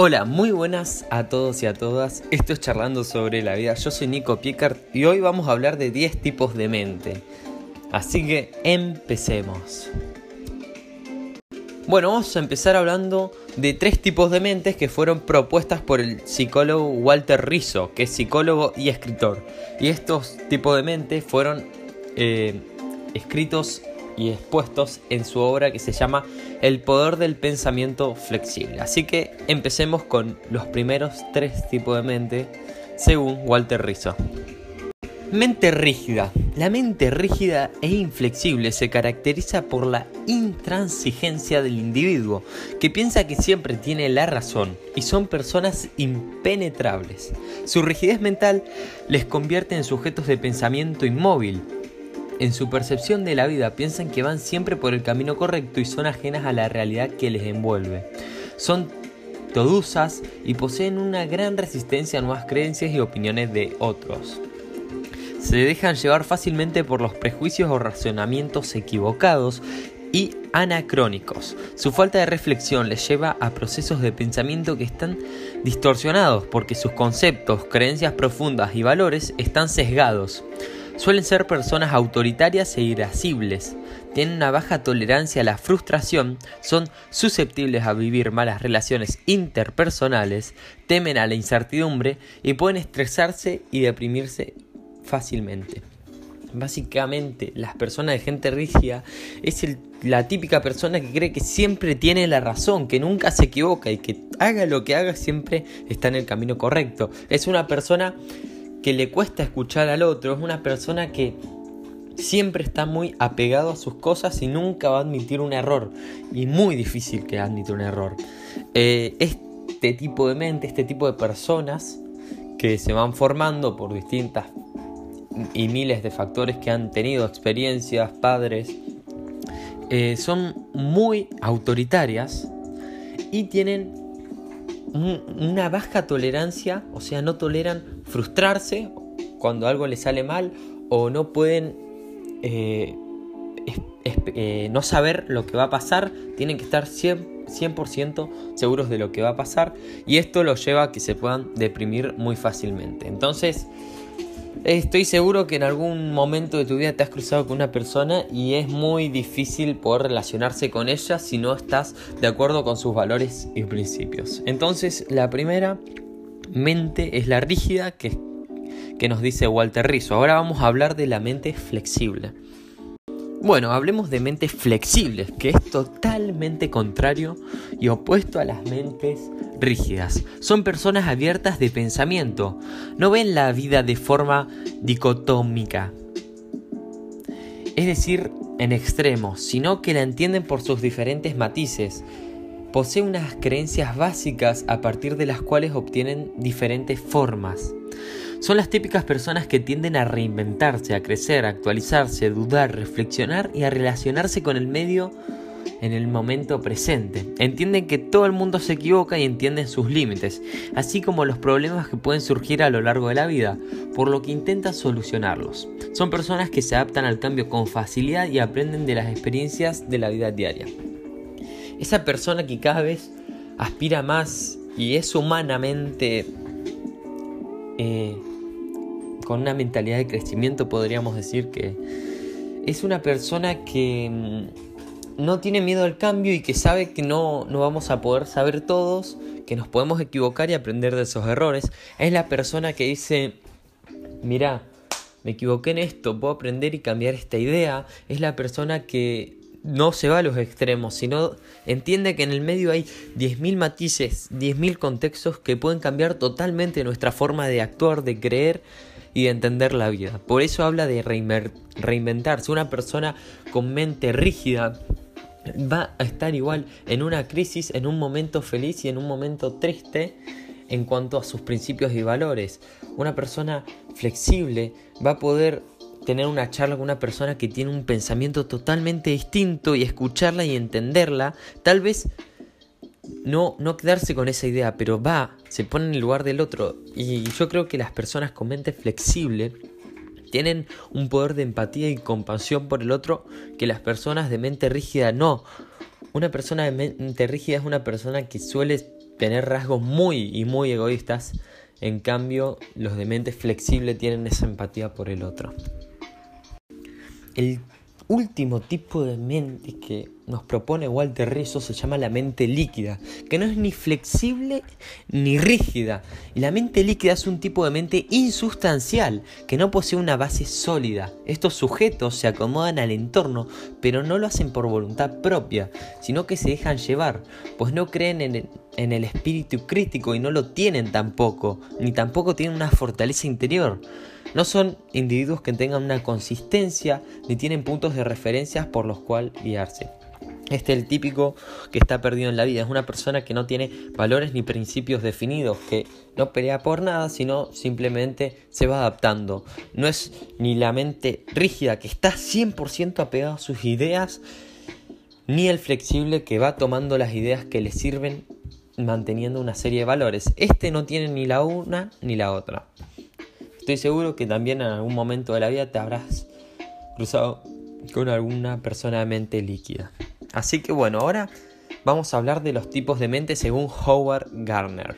Hola, muy buenas a todos y a todas. Esto es Charlando sobre la vida. Yo soy Nico Piecart y hoy vamos a hablar de 10 tipos de mente. Así que empecemos. Bueno, vamos a empezar hablando de tres tipos de mentes que fueron propuestas por el psicólogo Walter Rizzo, que es psicólogo y escritor. Y estos tipos de mente fueron eh, escritos y expuestos en su obra que se llama El poder del pensamiento flexible. Así que empecemos con los primeros tres tipos de mente según Walter Rizzo. Mente rígida. La mente rígida e inflexible se caracteriza por la intransigencia del individuo, que piensa que siempre tiene la razón y son personas impenetrables. Su rigidez mental les convierte en sujetos de pensamiento inmóvil, en su percepción de la vida piensan que van siempre por el camino correcto y son ajenas a la realidad que les envuelve. Son todusas y poseen una gran resistencia a nuevas creencias y opiniones de otros. Se dejan llevar fácilmente por los prejuicios o razonamientos equivocados y anacrónicos. Su falta de reflexión les lleva a procesos de pensamiento que están distorsionados porque sus conceptos, creencias profundas y valores están sesgados. Suelen ser personas autoritarias e irascibles, tienen una baja tolerancia a la frustración, son susceptibles a vivir malas relaciones interpersonales, temen a la incertidumbre y pueden estresarse y deprimirse fácilmente. Básicamente, las personas de gente rígida es la típica persona que cree que siempre tiene la razón, que nunca se equivoca y que haga lo que haga siempre está en el camino correcto. Es una persona que le cuesta escuchar al otro, es una persona que siempre está muy apegado a sus cosas y nunca va a admitir un error. Y muy difícil que admita un error. Eh, este tipo de mente, este tipo de personas que se van formando por distintas y miles de factores que han tenido experiencias, padres, eh, son muy autoritarias y tienen una baja tolerancia, o sea, no toleran frustrarse cuando algo les sale mal o no pueden eh, eh, no saber lo que va a pasar, tienen que estar 100%, seguros de lo que va a pasar y esto los lleva a que se puedan deprimir muy fácilmente. Entonces, Estoy seguro que en algún momento de tu vida te has cruzado con una persona y es muy difícil poder relacionarse con ella si no estás de acuerdo con sus valores y principios. Entonces, la primera mente es la rígida que, que nos dice Walter Rizzo. Ahora vamos a hablar de la mente flexible. Bueno, hablemos de mentes flexibles, que es totalmente contrario y opuesto a las mentes rígidas. Son personas abiertas de pensamiento, no ven la vida de forma dicotómica, es decir, en extremos, sino que la entienden por sus diferentes matices. Poseen unas creencias básicas a partir de las cuales obtienen diferentes formas. Son las típicas personas que tienden a reinventarse, a crecer, a actualizarse, dudar, reflexionar y a relacionarse con el medio en el momento presente. Entienden que todo el mundo se equivoca y entienden sus límites, así como los problemas que pueden surgir a lo largo de la vida, por lo que intentan solucionarlos. Son personas que se adaptan al cambio con facilidad y aprenden de las experiencias de la vida diaria. Esa persona que cada vez aspira más y es humanamente eh, con una mentalidad de crecimiento podríamos decir que es una persona que mm, no tiene miedo al cambio y que sabe que no, no vamos a poder saber todos, que nos podemos equivocar y aprender de esos errores. Es la persona que dice, mira, me equivoqué en esto, puedo aprender y cambiar esta idea. Es la persona que no se va a los extremos, sino entiende que en el medio hay 10.000 matices, 10.000 contextos que pueden cambiar totalmente nuestra forma de actuar, de creer y de entender la vida. Por eso habla de reinventarse. Una persona con mente rígida va a estar igual en una crisis, en un momento feliz y en un momento triste en cuanto a sus principios y valores. Una persona flexible va a poder tener una charla con una persona que tiene un pensamiento totalmente distinto y escucharla y entenderla. Tal vez no, quedarse con esa idea, pero va, se pone en el lugar del otro. Y yo creo que las personas con mente flexible tienen un poder de empatía y compasión por el otro que las personas de mente rígida no. Una persona de mente rígida es una persona que suele tener rasgos muy y muy egoístas. En cambio, los de mente flexible tienen esa empatía por el otro. El último tipo de mente que nos propone Walter Rizzo se llama la mente líquida, que no es ni flexible ni rígida. Y la mente líquida es un tipo de mente insustancial, que no posee una base sólida. Estos sujetos se acomodan al entorno, pero no lo hacen por voluntad propia, sino que se dejan llevar, pues no creen en el, en el espíritu crítico y no lo tienen tampoco, ni tampoco tienen una fortaleza interior. No son individuos que tengan una consistencia ni tienen puntos de referencia por los cuales guiarse. Este es el típico que está perdido en la vida. Es una persona que no tiene valores ni principios definidos, que no pelea por nada, sino simplemente se va adaptando. No es ni la mente rígida que está 100% apegada a sus ideas, ni el flexible que va tomando las ideas que le sirven manteniendo una serie de valores. Este no tiene ni la una ni la otra. Estoy seguro que también en algún momento de la vida te habrás cruzado con alguna persona de mente líquida. Así que bueno, ahora vamos a hablar de los tipos de mente según Howard Gardner.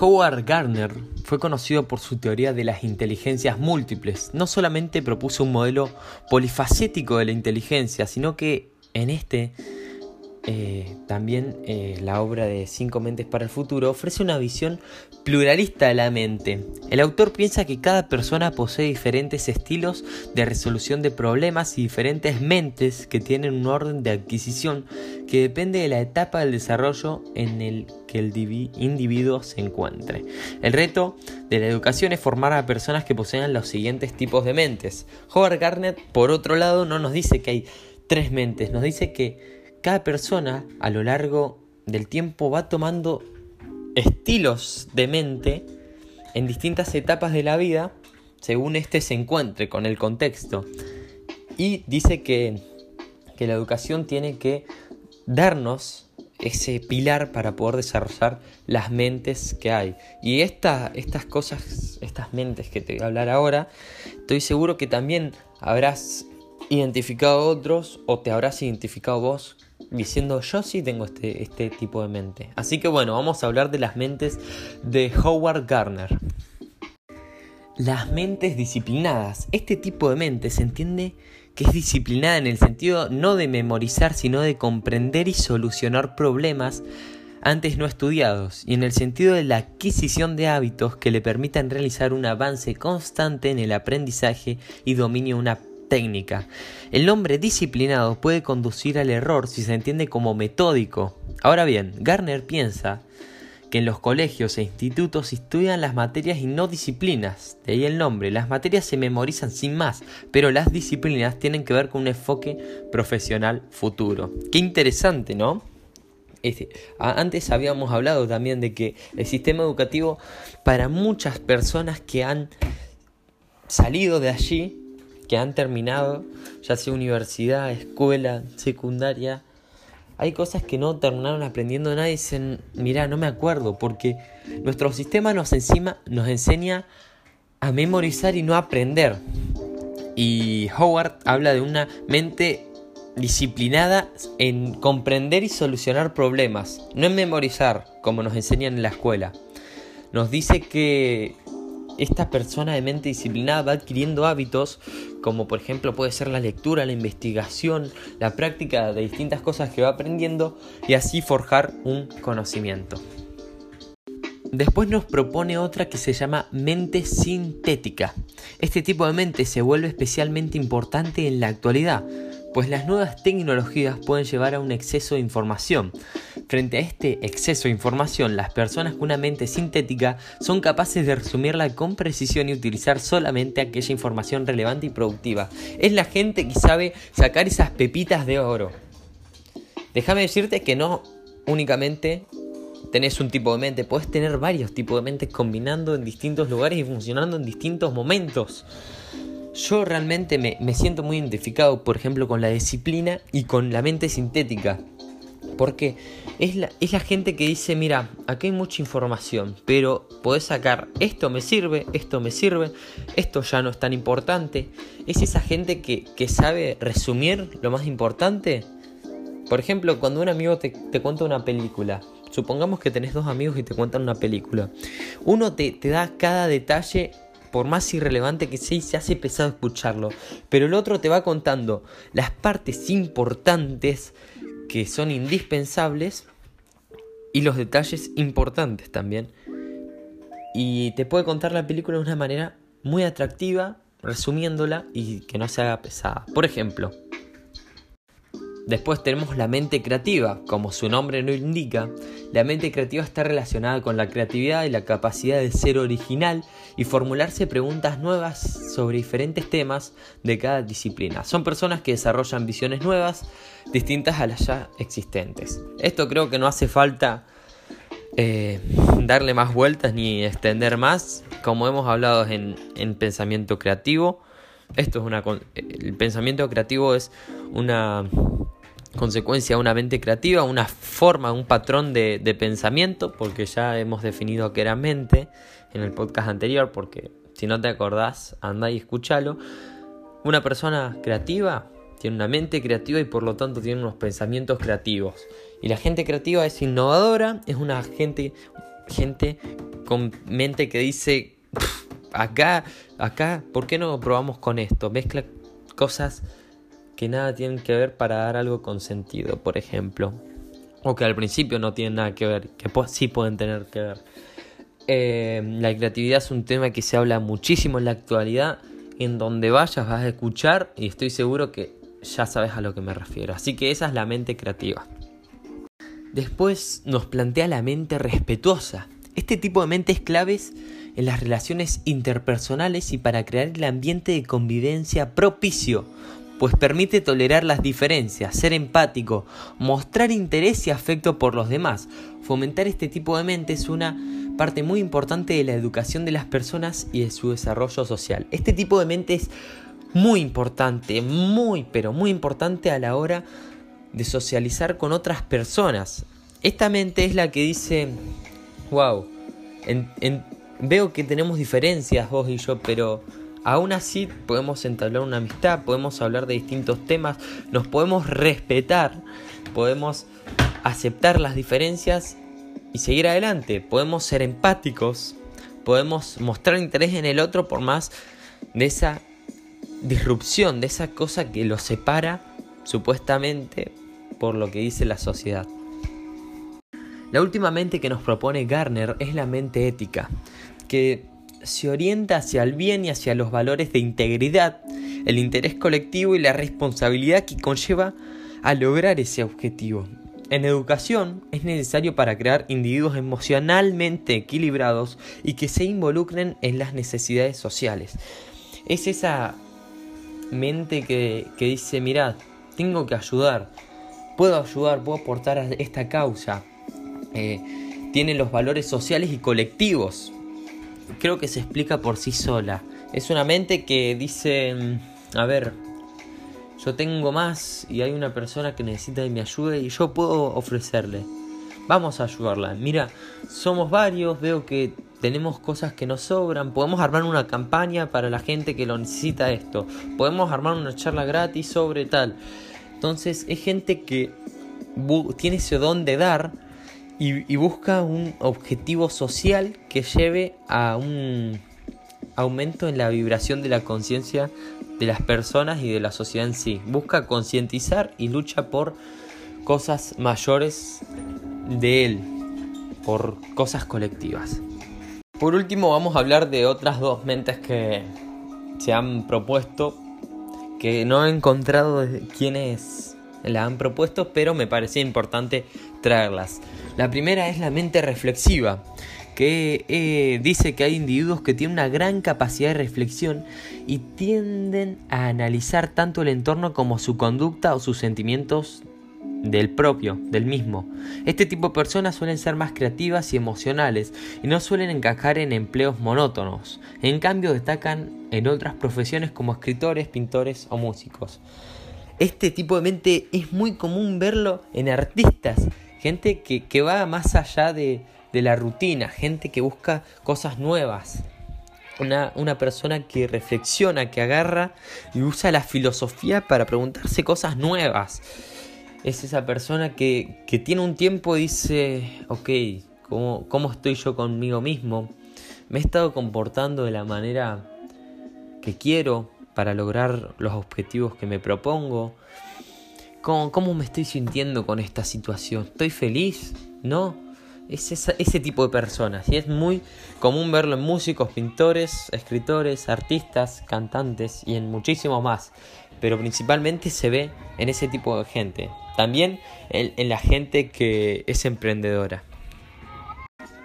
Howard Gardner fue conocido por su teoría de las inteligencias múltiples. No solamente propuso un modelo polifacético de la inteligencia, sino que en este eh, también eh, la obra de Cinco Mentes para el Futuro ofrece una visión pluralista de la mente. El autor piensa que cada persona posee diferentes estilos de resolución de problemas y diferentes mentes que tienen un orden de adquisición que depende de la etapa del desarrollo en el que el individuo se encuentre. El reto de la educación es formar a personas que posean los siguientes tipos de mentes. Howard Gardner, por otro lado, no nos dice que hay tres mentes, nos dice que cada persona a lo largo del tiempo va tomando estilos de mente en distintas etapas de la vida según éste se encuentre con el contexto. Y dice que, la educación tiene que darnos ese pilar para poder desarrollar las mentes que hay. Y estas cosas, estas mentes que te voy a hablar ahora, estoy seguro que también habrás identificado otros o te habrás identificado vos diciendo yo sí tengo este, este tipo de mente. Así que bueno, vamos a hablar de las mentes de Howard Gardner. Las mentes disciplinadas. Este tipo de mente se entiende que es disciplinada en el sentido no de memorizar, sino de comprender y solucionar problemas antes no estudiados, y en el sentido de la adquisición de hábitos que le permitan realizar un avance constante en el aprendizaje y dominio de una técnica. El nombre disciplinado puede conducir al error si se entiende como metódico. Ahora bien, Garner piensa que en los colegios e institutos estudian las materias y no disciplinas. De ahí el nombre. Las materias se memorizan sin más, pero las disciplinas tienen que ver con un enfoque profesional futuro. Qué interesante, ¿no? Este, antes habíamos hablado también de que el sistema educativo para muchas personas que han salido de allí que han terminado, ya sea universidad, escuela, secundaria, hay cosas que no terminaron aprendiendo nada y dicen, mira, no me acuerdo, porque nuestro sistema nos, encima, nos enseña a memorizar y no aprender. Y Howard habla de una mente disciplinada en comprender y solucionar problemas, no en memorizar, como nos enseñan en la escuela. Nos dice que esta persona de mente disciplinada va adquiriendo hábitos como por ejemplo puede ser la lectura, la investigación, la práctica de distintas cosas que va aprendiendo y así forjar un conocimiento. Después nos propone otra que se llama mente sintética. Este tipo de mente se vuelve especialmente importante en la actualidad, pues las nuevas tecnologías pueden llevar a un exceso de información. Frente a este exceso de información, las personas con una mente sintética son capaces de resumirla con precisión y utilizar solamente aquella información relevante y productiva. Es la gente que sabe sacar esas pepitas de oro. Déjame decirte que no únicamente tenés un tipo de mente, puedes tener varios tipos de mentes combinando en distintos lugares y funcionando en distintos momentos. Yo realmente me, siento muy identificado, por ejemplo, con la disciplina y con la mente sintética. Porque es la, es la gente que dice, mira, aquí hay mucha información, pero podés sacar, esto me sirve, esto me sirve, esto ya no es tan importante. Es esa gente que, que sabe resumir lo más importante. Por ejemplo, cuando un amigo te, te cuenta una película, Supongamos que tenés dos amigos y te cuentan una película. Uno te, te da cada detalle por más irrelevante que sea, se hace pesado escucharlo. Pero el otro te va contando las partes importantes que son indispensables y los detalles importantes también. Y te puede contar la película de una manera muy atractiva, resumiéndola y que no se haga pesada. Por ejemplo, Después tenemos la mente creativa. Como su nombre lo indica, la mente creativa está relacionada con la creatividad y la capacidad de ser original y formularse preguntas nuevas sobre diferentes temas de cada disciplina. Son personas que desarrollan visiones nuevas distintas a las ya existentes. Esto creo que no hace falta eh, darle más vueltas ni extender más. Como hemos hablado en, en pensamiento creativo, esto es una, el pensamiento creativo es una consecuencia una mente creativa, una forma, un patrón de, pensamiento, porque ya hemos definido que era mente en el podcast anterior, porque si no te acordás, anda y escúchalo. Una persona creativa tiene una mente creativa y por lo tanto tiene unos pensamientos creativos. Y la gente creativa es innovadora, es una gente, gente con mente que dice, acá, acá, ¿por qué no probamos con esto? Mezcla cosas que nada tienen que ver para dar algo con sentido, por ejemplo. O que al principio no tienen nada que ver, que sí pueden tener que ver. Eh, la creatividad es un tema que se habla muchísimo en la actualidad. En donde vayas vas a escuchar y estoy seguro que ya sabes a lo que me refiero. Así que esa es la mente creativa. Después nos plantea la mente respetuosa. Este tipo de mente es claves en las relaciones interpersonales y para crear el ambiente de convivencia propicio pues permite tolerar las diferencias, ser empático, mostrar interés y afecto por los demás. Fomentar este tipo de mente es una parte muy importante de la educación de las personas y de su desarrollo social. Este tipo de mente es muy importante, muy, pero muy importante a la hora de socializar con otras personas. Esta mente es la que dice, wow, veo que tenemos diferencias vos y yo, pero Aún así podemos entablar una amistad, podemos hablar de distintos temas, nos podemos respetar, podemos aceptar las diferencias y seguir adelante, podemos ser empáticos, podemos mostrar interés en el otro por más de esa disrupción, de esa cosa que lo separa supuestamente por lo que dice la sociedad. La última mente que nos propone Garner es la mente ética, que se orienta hacia el bien y hacia los valores de integridad, el interés colectivo y la responsabilidad que conlleva a lograr ese objetivo. En educación es necesario para crear individuos emocionalmente equilibrados y que se involucren en las necesidades sociales. Es esa mente que, dice, mirad, tengo que ayudar, puedo ayudar, puedo aportar a esta causa. Eh, tiene los valores sociales y colectivos creo que se explica por sí sola. Es una mente que dice, mm, a ver, yo tengo más y hay una persona que necesita de mi ayuda y yo puedo ofrecerle. Vamos a ayudarla. Mira, somos varios, veo que tenemos cosas que nos sobran, podemos armar una campaña para la gente que lo necesita esto, podemos armar una charla gratis sobre tal. Entonces es gente que tiene ese don de dar y, busca un objetivo social que lleve a un aumento en la vibración de la conciencia de las personas y de la sociedad en sí. Busca concientizar y lucha por cosas mayores de él, por cosas colectivas. Por último vamos a hablar de otras dos mentes que se han propuesto, que no he encontrado quiénes la han propuesto, pero me parecía importante traerlas. La primera es la mente reflexiva, que eh, dice que hay individuos que tienen una gran capacidad de reflexión y tienden a analizar tanto el entorno como su conducta o sus sentimientos del propio, del mismo. Este tipo de personas suelen ser más creativas y emocionales y no suelen encajar en empleos monótonos. En cambio destacan en otras profesiones como escritores, pintores o músicos. Este tipo de mente es muy común verlo en artistas gente que, va más allá de, la rutina, gente que busca cosas nuevas. Una, una, persona que reflexiona, que agarra y usa la filosofía para preguntarse cosas nuevas. es esa persona que, que tiene un tiempo y dice, ok, ¿cómo, ¿cómo estoy yo conmigo mismo? Me he estado comportando de la manera que quiero para lograr los objetivos que me propongo. ¿Cómo, cómo me estoy sintiendo con esta situación? ¿Estoy feliz? ¿No? Es ese tipo de personas y es muy común verlo en músicos, pintores, escritores, artistas, cantantes y en muchísimos más. Pero principalmente se ve en ese tipo de gente. También en, la gente que es emprendedora.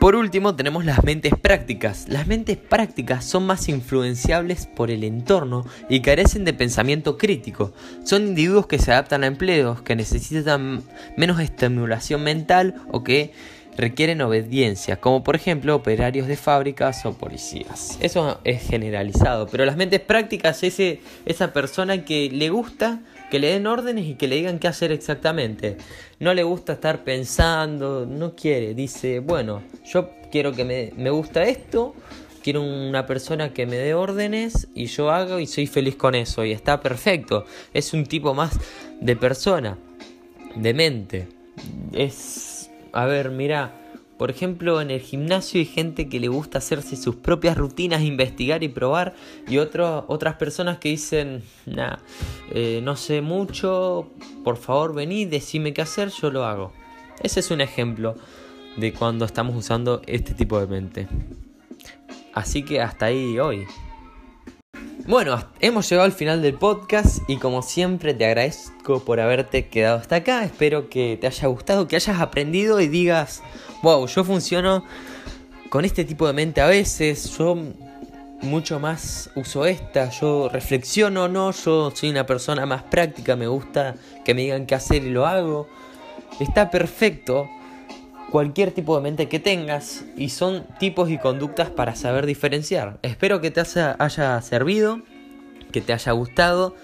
Por último tenemos las mentes prácticas. Las mentes prácticas son más influenciables por el entorno y carecen de pensamiento crítico. Son individuos que se adaptan a empleos, que necesitan menos estimulación mental o que requieren obediencia, como por ejemplo operarios de fábricas o policías. Eso es generalizado, pero las mentes prácticas es esa persona que le gusta que le den órdenes y que le digan qué hacer exactamente. No le gusta estar pensando, no quiere, dice, bueno, yo quiero que me, me gusta esto, quiero una persona que me dé órdenes y yo hago y soy feliz con eso y está perfecto. Es un tipo más de persona, de mente. Es a ver, mira, por ejemplo, en el gimnasio hay gente que le gusta hacerse sus propias rutinas, investigar y probar, y otras personas que dicen, nah, eh, no sé mucho, por favor vení, decime qué hacer, yo lo hago. Ese es un ejemplo de cuando estamos usando este tipo de mente. Así que hasta ahí hoy. Bueno, hemos llegado al final del podcast y como siempre te agradezco por haberte quedado hasta acá. Espero que te haya gustado, que hayas aprendido y digas, wow, yo funciono con este tipo de mente a veces, yo mucho más uso esta, yo reflexiono, no, yo soy una persona más práctica, me gusta que me digan qué hacer y lo hago. Está perfecto cualquier tipo de mente que tengas y son tipos y conductas para saber diferenciar. Espero que te haya servido, que te haya gustado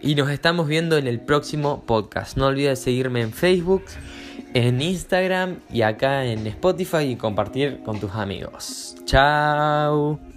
y nos estamos viendo en el próximo podcast. No olvides seguirme en Facebook, en Instagram y acá en Spotify y compartir con tus amigos. Chao.